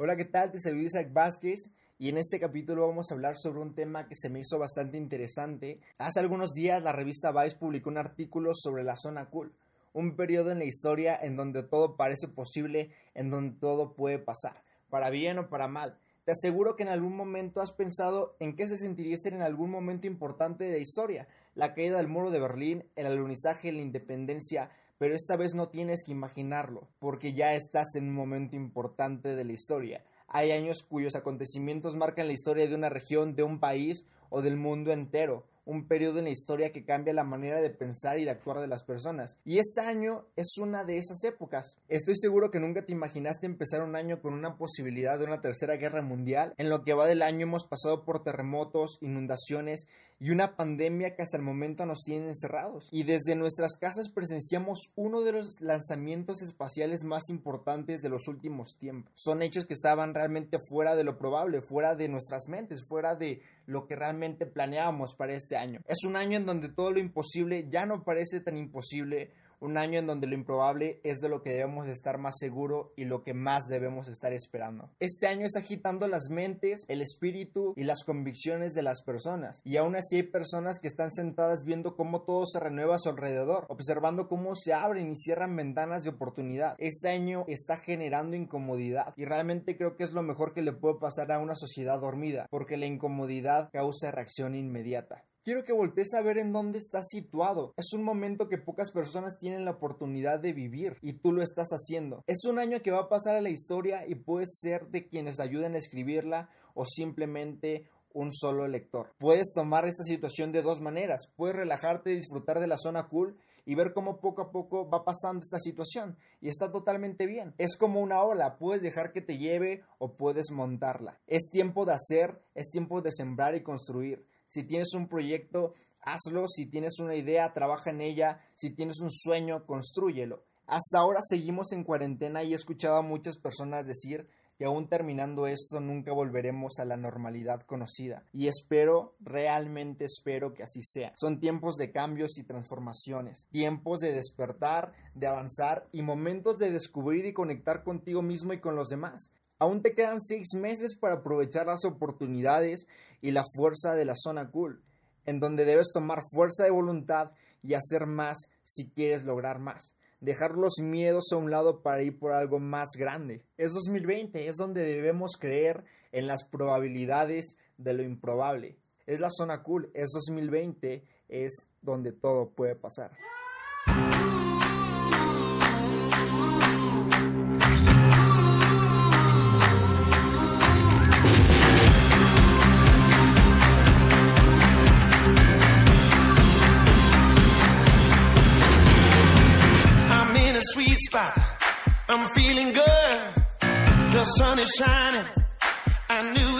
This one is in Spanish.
Hola, ¿qué tal? Te saludo Isaac Vázquez y en este capítulo vamos a hablar sobre un tema que se me hizo bastante interesante. Hace algunos días la revista Vice publicó un artículo sobre la zona cool, un periodo en la historia en donde todo parece posible, en donde todo puede pasar, para bien o para mal. Te aseguro que en algún momento has pensado en qué se sentiría estar en algún momento importante de la historia, la caída del muro de Berlín, el alunizaje, la independencia, pero esta vez no tienes que imaginarlo, porque ya estás en un momento importante de la historia. Hay años cuyos acontecimientos marcan la historia de una región, de un país o del mundo entero un periodo en la historia que cambia la manera de pensar y de actuar de las personas. Y este año es una de esas épocas. Estoy seguro que nunca te imaginaste empezar un año con una posibilidad de una tercera guerra mundial. En lo que va del año hemos pasado por terremotos, inundaciones y una pandemia que hasta el momento nos tiene encerrados. Y desde nuestras casas presenciamos uno de los lanzamientos espaciales más importantes de los últimos tiempos. Son hechos que estaban realmente fuera de lo probable, fuera de nuestras mentes, fuera de lo que realmente planeábamos para este año. Es un año en donde todo lo imposible ya no parece tan imposible un año en donde lo improbable es de lo que debemos estar más seguro y lo que más debemos estar esperando. Este año está agitando las mentes, el espíritu y las convicciones de las personas. Y aún así hay personas que están sentadas viendo cómo todo se renueva a su alrededor, observando cómo se abren y cierran ventanas de oportunidad. Este año está generando incomodidad y realmente creo que es lo mejor que le puede pasar a una sociedad dormida, porque la incomodidad causa reacción inmediata. Quiero que voltees a ver en dónde estás situado. Es un momento que pocas personas tienen la oportunidad de vivir y tú lo estás haciendo. Es un año que va a pasar a la historia y puedes ser de quienes ayuden a escribirla o simplemente un solo lector. Puedes tomar esta situación de dos maneras. Puedes relajarte y disfrutar de la zona cool y ver cómo poco a poco va pasando esta situación y está totalmente bien. Es como una ola, puedes dejar que te lleve o puedes montarla. Es tiempo de hacer, es tiempo de sembrar y construir. Si tienes un proyecto, hazlo. Si tienes una idea, trabaja en ella. Si tienes un sueño, construyelo. Hasta ahora seguimos en cuarentena y he escuchado a muchas personas decir que aún terminando esto nunca volveremos a la normalidad conocida. Y espero, realmente espero que así sea. Son tiempos de cambios y transformaciones, tiempos de despertar, de avanzar y momentos de descubrir y conectar contigo mismo y con los demás. Aún te quedan seis meses para aprovechar las oportunidades y la fuerza de la zona cool, en donde debes tomar fuerza de voluntad y hacer más si quieres lograr más. Dejar los miedos a un lado para ir por algo más grande. Es 2020, es donde debemos creer en las probabilidades de lo improbable. Es la zona cool, es 2020, es donde todo puede pasar. Spot. I'm feeling good. The sun is shining. I knew.